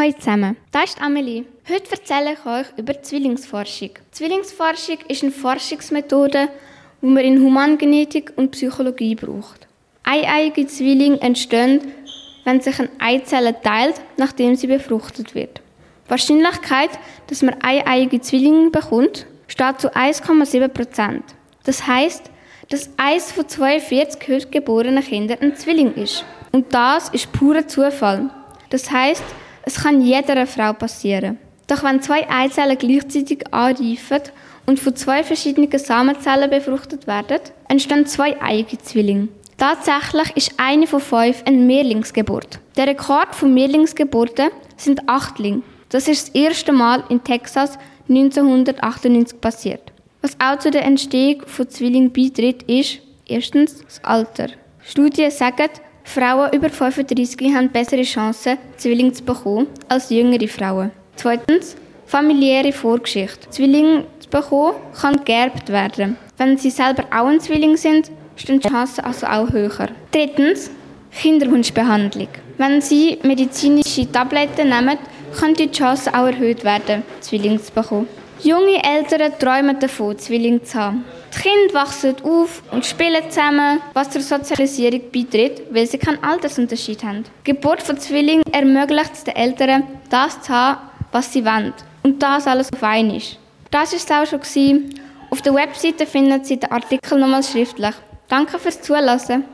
Hallo zusammen, das ist Amelie. Heute erzähle ich euch über Zwillingsforschung. Zwillingsforschung ist eine Forschungsmethode, die man in Humangenetik und Psychologie braucht. Eieiige Zwillinge entstehen, wenn sich eine Eizelle teilt, nachdem sie befruchtet wird. Die Wahrscheinlichkeit, dass man eieiige Zwillinge bekommt, steht zu 1,7 Prozent. Das heißt, dass eins von 42 heute geborenen Kindern ein Zwilling ist. Und das ist purer Zufall. Das heißt, es kann jeder Frau passieren. Doch wenn zwei Eizellen gleichzeitig anreifen und von zwei verschiedenen Samenzellen befruchtet werden, entstehen zwei eigene Zwillinge. Tatsächlich ist eine von fünf eine Mehrlingsgeburt. Der Rekord von Mehrlingsgeburten sind Achtling. Das ist das erste Mal in Texas 1998 passiert. Was auch zu der Entstehung von Zwillingen beiträgt, ist erstens das Alter. Studien sagen, Frauen über 35 haben bessere Chancen, Zwillinge zu bekommen, als jüngere Frauen. Zweitens, familiäre Vorgeschichte. Zwillinge zu bekommen kann geerbt werden. Wenn sie selber auch ein Zwilling sind, stehen die Chancen also auch höher. Drittens, Kinderwunschbehandlung. Wenn sie medizinische Tabletten nehmen, kann die Chance auch erhöht werden, Zwillinge zu bekommen. Junge Eltern träumen davon, Zwillinge zu haben. Die Kinder wachsen auf und spielen zusammen, was zur Sozialisierung beiträgt, weil sie keinen Altersunterschied haben. Die Geburt von Zwillingen ermöglicht es den Eltern, das zu haben, was sie wollen. Und das alles auf einmal. Das war es auch schon. Auf der Webseite finden Sie den Artikel nochmals schriftlich. Danke fürs Zuhören.